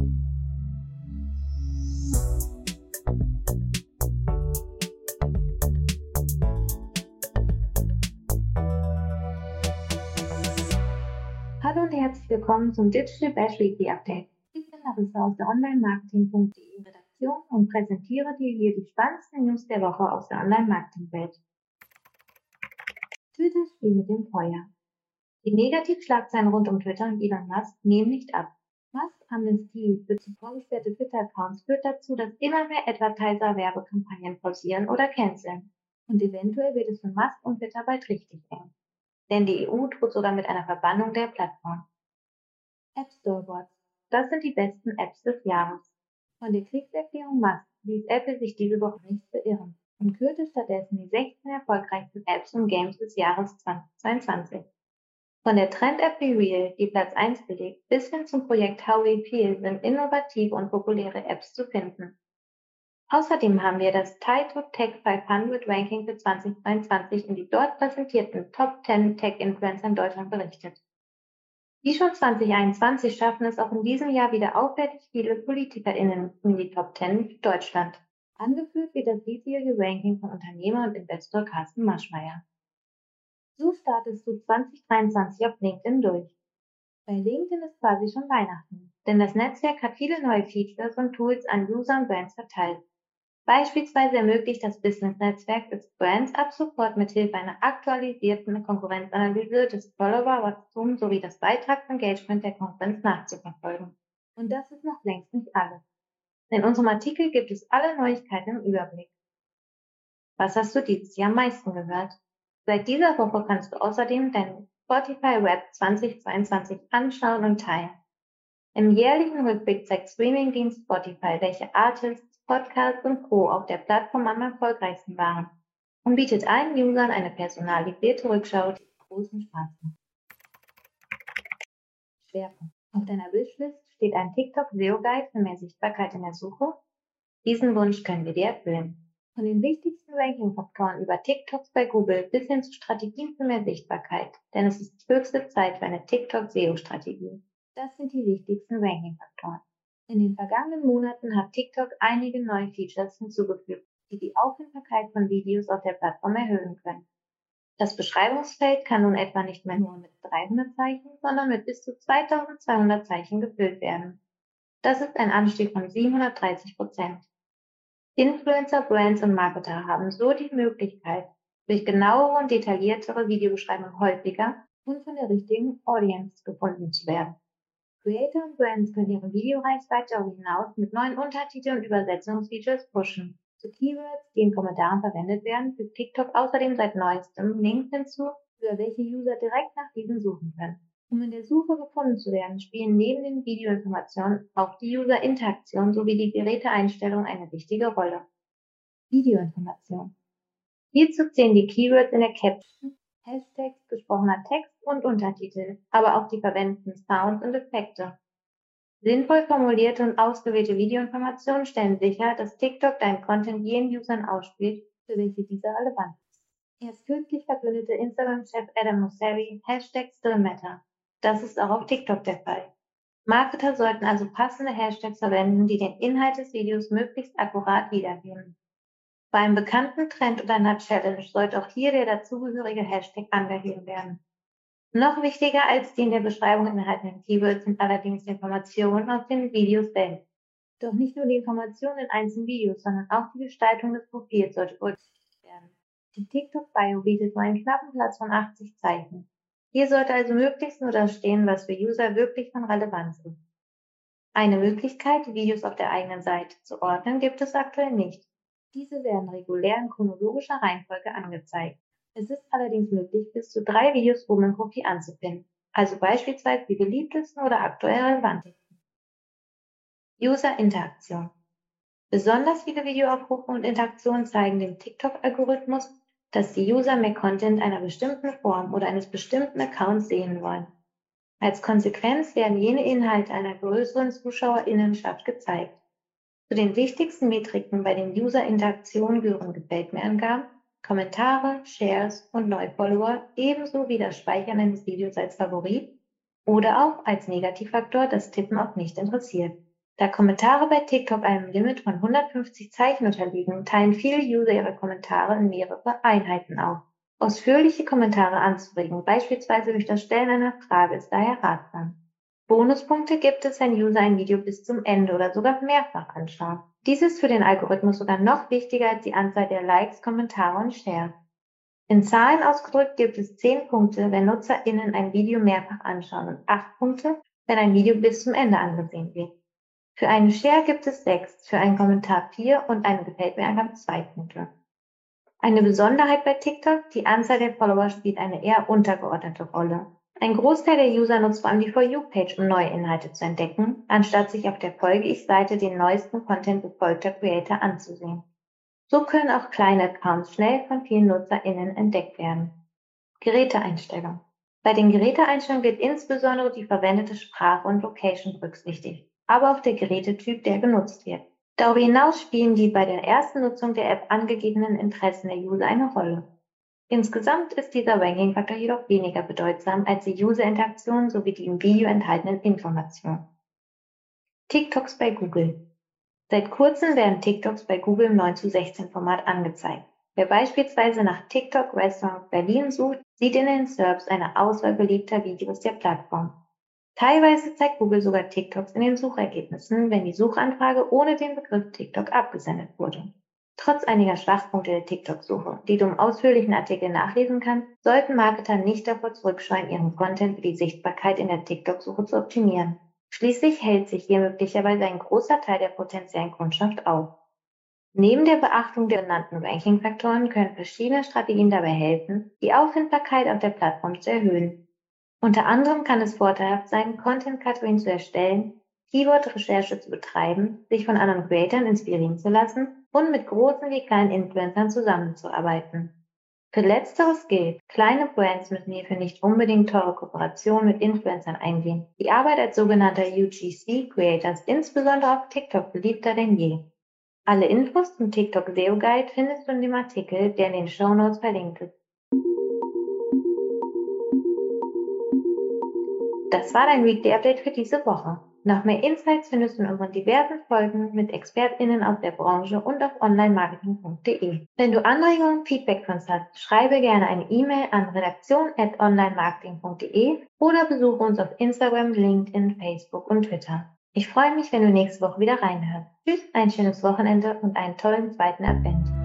Hallo und herzlich willkommen zum Digital Bash Weekly Update. Ich bin Larissa aus der Online-Marketing.de Redaktion und präsentiere dir hier die spannendsten News der Woche aus der Online-Marketing-Welt. Twitter spielt mit dem Feuer. Die Negativschlagzeilen rund um Twitter und Elon Musk nehmen nicht ab. Musk Amnestie zu vorgesperrte Twitter-Accounts führt dazu, dass immer mehr Advertiser Werbekampagnen pausieren oder canceln. Und eventuell wird es für Musk und Twitter bald richtig eng. Denn die EU droht sogar mit einer Verbannung der Plattform. App Store Bots. Das sind die besten Apps des Jahres. Von der Kriegserklärung Musk ließ Apple sich diese Woche nicht beirren und kürte stattdessen die 16 erfolgreichsten Apps und Games des Jahres 2022. Von der Trend-App BeReal, die Platz 1 belegt, bis hin zum Projekt How We Feel sind innovative und populäre Apps zu finden. Außerdem haben wir das Taito Tech 500 Ranking für 2022 in die dort präsentierten Top 10 Tech-Influencer in Deutschland berichtet. Wie schon 2021 schaffen es auch in diesem Jahr wieder auffällig viele PolitikerInnen in die Top 10 für Deutschland. Angeführt wird das diesjährige Ranking von Unternehmer und Investor Carsten Maschmeyer. So startest du 2023 auf LinkedIn durch. Bei LinkedIn ist quasi schon Weihnachten, denn das Netzwerk hat viele neue Features und Tools an User und Brands verteilt. Beispielsweise ermöglicht das Business-Netzwerk es Brands ab sofort mithilfe einer aktualisierten Konkurrenzanalyse des Follower-Wachstums sowie des Beitragsengagement der Konkurrenz nachzuverfolgen. Und das ist noch längst nicht alles. In unserem Artikel gibt es alle Neuigkeiten im Überblick. Was hast du dieses Jahr am meisten gehört? Seit dieser Woche kannst du außerdem dein Spotify Rap 2022 anschauen und teilen. Im jährlichen Rückblick zeigt Streamingdienst Spotify, welche Artists Podcasts und Co. auf der Plattform am erfolgreichsten waren und bietet allen Usern eine personalisierte Rückschau, die großen Spaß macht. Schwerpunkt. Auf deiner Wishlist steht ein TikTok SEO Guide für mehr Sichtbarkeit in der Suche. Diesen Wunsch können wir dir erfüllen. Von den wichtigsten Ranking-Faktoren über TikToks bei Google bis hin zu Strategien für mehr Sichtbarkeit, denn es ist höchste Zeit für eine TikTok SEO-Strategie. Das sind die wichtigsten Ranking-Faktoren. In den vergangenen Monaten hat TikTok einige neue Features hinzugefügt, die die Auffindbarkeit von Videos auf der Plattform erhöhen können. Das Beschreibungsfeld kann nun etwa nicht mehr nur mit 300 Zeichen, sondern mit bis zu 2200 Zeichen gefüllt werden. Das ist ein Anstieg von 730 Prozent. Influencer, Brands und Marketer haben so die Möglichkeit, durch genauere und detailliertere Videobeschreibungen häufiger und von der richtigen Audience gefunden zu werden. Creator und Brands können ihre Videoreichweite darüber hinaus mit neuen Untertiteln und Übersetzungsfeatures pushen. Zu Keywords, die in Kommentaren verwendet werden, fügt TikTok außerdem seit neuestem Links hinzu, über welche User direkt nach diesen suchen können. Um in der Suche gefunden zu werden, spielen neben den Videoinformationen auch die User-Interaktion sowie die Geräteeinstellung eine wichtige Rolle. Videoinformation. Hierzu zählen die Keywords in der Caption, Hashtags, gesprochener Text und Untertitel, aber auch die verwendeten Sounds und Effekte. Sinnvoll formulierte und ausgewählte Videoinformationen stellen sicher, dass TikTok deinen Content jenen Usern ausspielt, für welche dieser relevant ist. Erst kürzlich verkündete Instagram-Chef Adam Mosseri Hashtag Still Matter. Das ist auch auf TikTok der Fall. Marketer sollten also passende Hashtags verwenden, die den Inhalt des Videos möglichst akkurat wiedergeben. Bei einem bekannten Trend oder einer Challenge sollte auch hier der dazugehörige Hashtag angegeben werden. Noch wichtiger als die in der Beschreibung enthaltenen Keywords sind allerdings die Informationen aus den Videos selbst. Doch nicht nur die Informationen in einzelnen Videos, sondern auch die Gestaltung des Profils sollte berücksichtigt werden. Die TikTok-Bio bietet nur einen knappen Platz von 80 Zeichen. Hier sollte also möglichst nur das stehen, was für User wirklich von Relevanz ist. Eine Möglichkeit, Videos auf der eigenen Seite zu ordnen, gibt es aktuell nicht. Diese werden regulär in chronologischer Reihenfolge angezeigt. Es ist allerdings möglich, bis zu drei Videos oben in Kopie anzupinnen, also beispielsweise die beliebtesten oder aktuell relevantesten. User-Interaktion. Besonders viele Videoaufrufe und Interaktionen zeigen dem TikTok-Algorithmus, dass die User mehr Content einer bestimmten Form oder eines bestimmten Accounts sehen wollen. Als Konsequenz werden jene Inhalte einer größeren Zuschauerinnenschaft gezeigt. Zu den wichtigsten Metriken bei den User-Interaktionen gehören Gefällt mir Angaben, Kommentare, Shares und Neufollower ebenso wie das Speichern eines Videos als Favorit oder auch als Negativfaktor das Tippen auf nicht interessiert. Da Kommentare bei TikTok einem Limit von 150 Zeichen unterliegen, teilen viele User ihre Kommentare in mehrere Einheiten auf. Ausführliche Kommentare anzuregen, beispielsweise durch das Stellen einer Frage, ist daher ratsam. Bonuspunkte gibt es, wenn User ein Video bis zum Ende oder sogar mehrfach anschauen. Dies ist für den Algorithmus sogar noch wichtiger als die Anzahl der Likes, Kommentare und Shares. In Zahlen ausgedrückt gibt es 10 Punkte, wenn NutzerInnen ein Video mehrfach anschauen und 8 Punkte, wenn ein Video bis zum Ende angesehen wird. Für einen Share gibt es 6, für einen Kommentar 4 und eine Gefällt mir Angabe 2 Punkte. Eine Besonderheit bei TikTok, die Anzahl der Follower spielt eine eher untergeordnete Rolle. Ein Großteil der User nutzt vor allem die For You-Page, um neue Inhalte zu entdecken, anstatt sich auf der Folge-Ich-Seite den neuesten Content befolgter Creator anzusehen. So können auch kleine Accounts schnell von vielen NutzerInnen entdeckt werden. Geräteeinstellung. Bei den Geräteeinstellungen wird insbesondere die verwendete Sprache und Location berücksichtigt, aber auch der Gerätetyp, der genutzt wird. Darüber hinaus spielen die bei der ersten Nutzung der App angegebenen Interessen der User eine Rolle. Insgesamt ist dieser Ranking-Faktor jedoch weniger bedeutsam als die User-Interaktion sowie die im Video enthaltenen Informationen. TikToks bei Google. Seit kurzem werden TikToks bei Google im 9 zu 16 Format angezeigt. Wer beispielsweise nach TikTok Restaurant Berlin sucht, sieht in den SERPs eine Auswahl beliebter Videos der Plattform. Teilweise zeigt Google sogar TikToks in den Suchergebnissen, wenn die Suchanfrage ohne den Begriff TikTok abgesendet wurde. Trotz einiger Schwachpunkte der TikTok-Suche, die du im ausführlichen Artikel nachlesen kannst, sollten Marketer nicht davor zurückscheuen, ihren Content für die Sichtbarkeit in der TikTok-Suche zu optimieren. Schließlich hält sich hier möglicherweise ein großer Teil der potenziellen Kundschaft auf. Neben der Beachtung der genannten Ranking-Faktoren können verschiedene Strategien dabei helfen, die Auffindbarkeit auf der Plattform zu erhöhen. Unter anderem kann es vorteilhaft sein, Content-Kategorien zu erstellen, Keyword-Recherche zu betreiben, sich von anderen Creatoren inspirieren zu lassen und mit großen wie kleinen Influencern zusammenzuarbeiten. Für letzteres gilt, kleine Brands müssen hierfür nicht unbedingt teure Kooperationen mit Influencern eingehen. Die Arbeit als sogenannter UGC-Creator ist insbesondere auf TikTok beliebter denn je. Alle Infos zum TikTok SEO Guide findest du in dem Artikel, der in den Show Notes verlinkt ist. Das war dein Weekly Update für diese Woche. Noch mehr Insights findest du in unseren diversen Folgen mit ExpertInnen aus der Branche und auf onlinemarketing.de. Wenn du Anregungen Feedback für uns hast, schreibe gerne eine E-Mail an redaktion.onlinemarketing.de oder besuche uns auf Instagram, LinkedIn, Facebook und Twitter. Ich freue mich, wenn du nächste Woche wieder reinhörst. Tschüss, ein schönes Wochenende und einen tollen zweiten Advent.